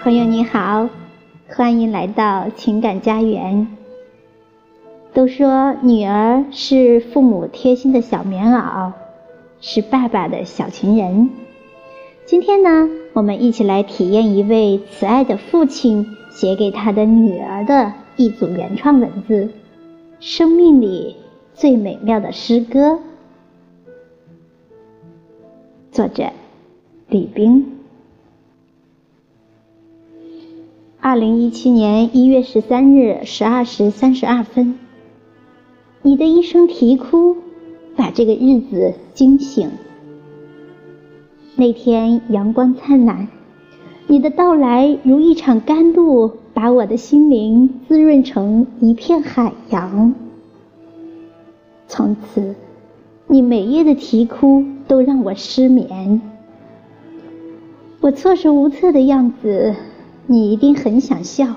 朋友你好，欢迎来到情感家园。都说女儿是父母贴心的小棉袄，是爸爸的小情人。今天呢，我们一起来体验一位慈爱的父亲写给他的女儿的一组原创文字——生命里最美妙的诗歌。作者：李冰。二零一七年一月十三日十二时三十二分，你的一声啼哭，把这个日子惊醒。那天阳光灿烂，你的到来如一场甘露，把我的心灵滋润成一片海洋。从此，你每夜的啼哭都让我失眠。我措手无策的样子。你一定很想笑，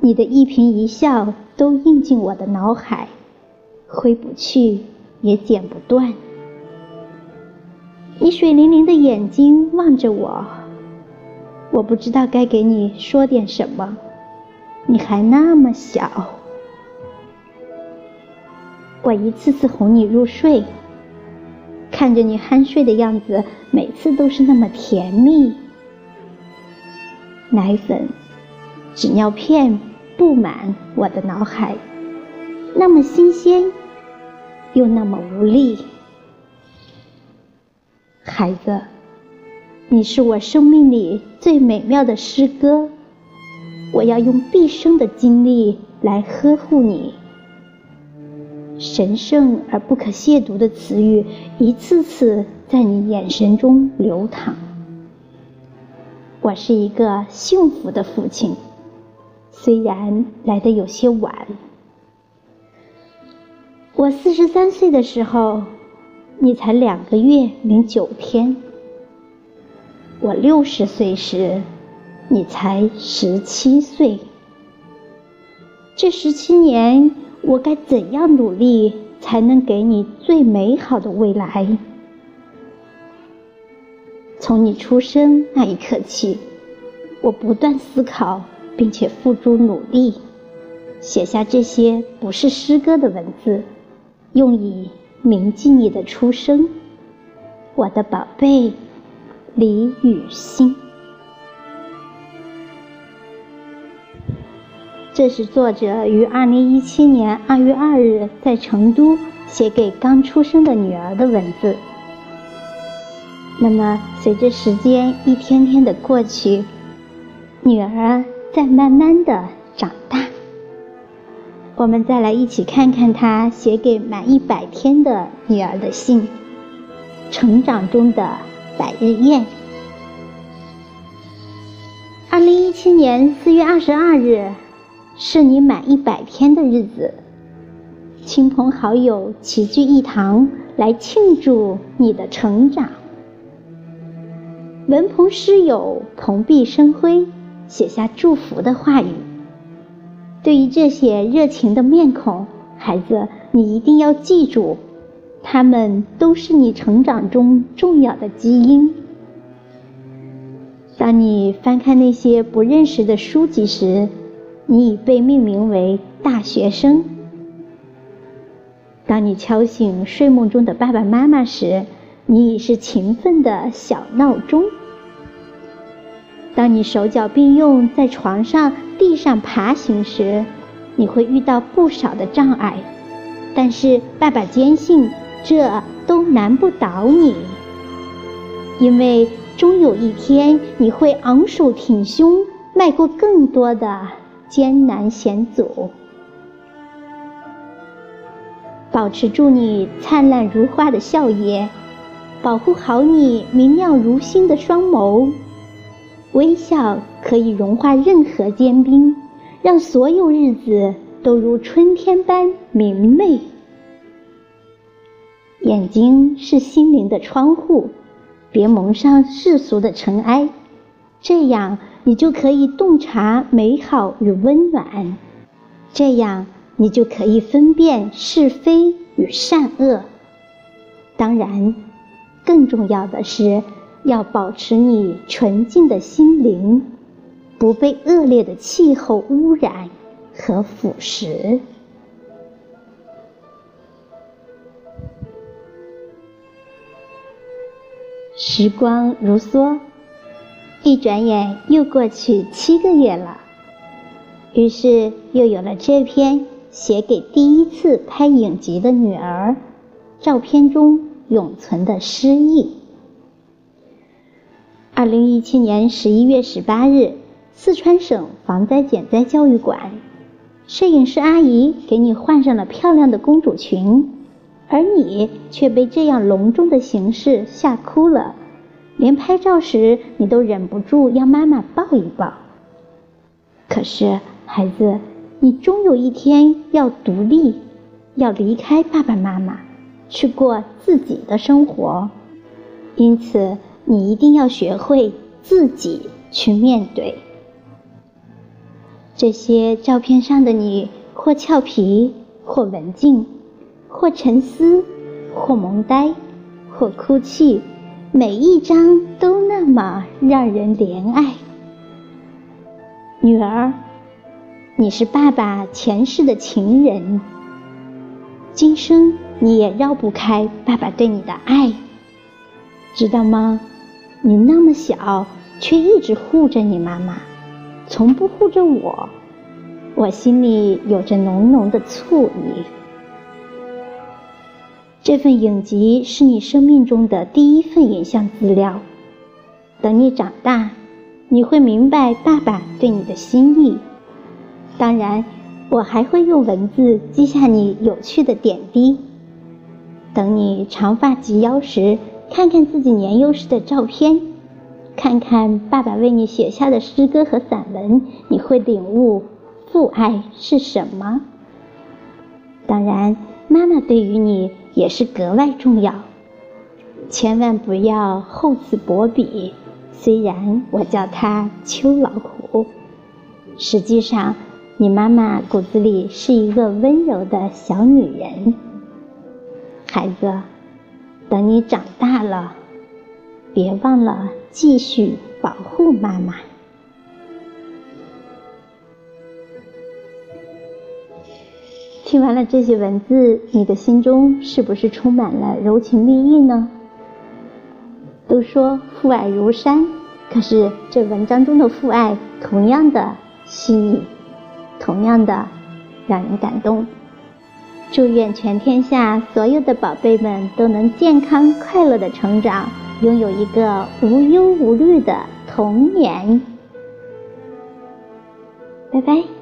你的一颦一笑都印进我的脑海，挥不去也剪不断。你水灵灵的眼睛望着我，我不知道该给你说点什么，你还那么小。我一次次哄你入睡，看着你酣睡的样子，每次都是那么甜蜜。奶粉、纸尿片布满我的脑海，那么新鲜，又那么无力。孩子，你是我生命里最美妙的诗歌，我要用毕生的精力来呵护你。神圣而不可亵渎的词语，一次次在你眼神中流淌。我是一个幸福的父亲，虽然来的有些晚。我四十三岁的时候，你才两个月零九天；我六十岁时，你才十七岁。这十七年，我该怎样努力，才能给你最美好的未来？从你出生那一刻起，我不断思考，并且付诸努力，写下这些不是诗歌的文字，用以铭记你的出生，我的宝贝李雨欣。这是作者于二零一七年二月二日在成都写给刚出生的女儿的文字。那么，随着时间一天天的过去，女儿在慢慢的长大。我们再来一起看看她写给满一百天的女儿的信，《成长中的百日宴》。二零一七年四月二十二日，是你满一百天的日子，亲朋好友齐聚一堂来庆祝你的成长。文朋诗友蓬荜生辉，写下祝福的话语。对于这些热情的面孔，孩子，你一定要记住，他们都是你成长中重要的基因。当你翻看那些不认识的书籍时，你已被命名为大学生；当你敲醒睡梦中的爸爸妈妈时，你已是勤奋的小闹钟。当你手脚并用在床上、地上爬行时，你会遇到不少的障碍，但是爸爸坚信这都难不倒你，因为终有一天你会昂首挺胸，迈过更多的艰难险阻。保持住你灿烂如花的笑颜，保护好你明亮如星的双眸。微笑可以融化任何坚冰，让所有日子都如春天般明媚。眼睛是心灵的窗户，别蒙上世俗的尘埃，这样你就可以洞察美好与温暖，这样你就可以分辨是非与善恶。当然，更重要的是。要保持你纯净的心灵，不被恶劣的气候污染和腐蚀。时光如梭，一转眼又过去七个月了。于是又有了这篇写给第一次拍影集的女儿照片中永存的诗意。二零一七年十一月十八日，四川省防灾减灾教育馆，摄影师阿姨给你换上了漂亮的公主裙，而你却被这样隆重的形式吓哭了，连拍照时你都忍不住要妈妈抱一抱。可是。孩子，你终有一天要独立，要离开爸爸妈妈，去过自己的生活。因此，你一定要学会自己去面对。这些照片上的你，或俏皮，或文静，或沉思，或萌呆，或哭泣，每一张都那么让人怜爱。女儿。你是爸爸前世的情人，今生你也绕不开爸爸对你的爱，知道吗？你那么小，却一直护着你妈妈，从不护着我，我心里有着浓浓的醋意。这份影集是你生命中的第一份影像资料，等你长大，你会明白爸爸对你的心意。当然，我还会用文字记下你有趣的点滴。等你长发及腰时，看看自己年幼时的照片，看看爸爸为你写下的诗歌和散文，你会领悟父爱是什么。当然，妈妈对于你也是格外重要，千万不要厚此薄彼。虽然我叫她秋老虎，实际上。你妈妈骨子里是一个温柔的小女人，孩子，等你长大了，别忘了继续保护妈妈。听完了这些文字，你的心中是不是充满了柔情蜜意呢？都说父爱如山，可是这文章中的父爱同样的细腻。同样的，让人感动。祝愿全天下所有的宝贝们都能健康快乐的成长，拥有一个无忧无虑的童年。拜拜。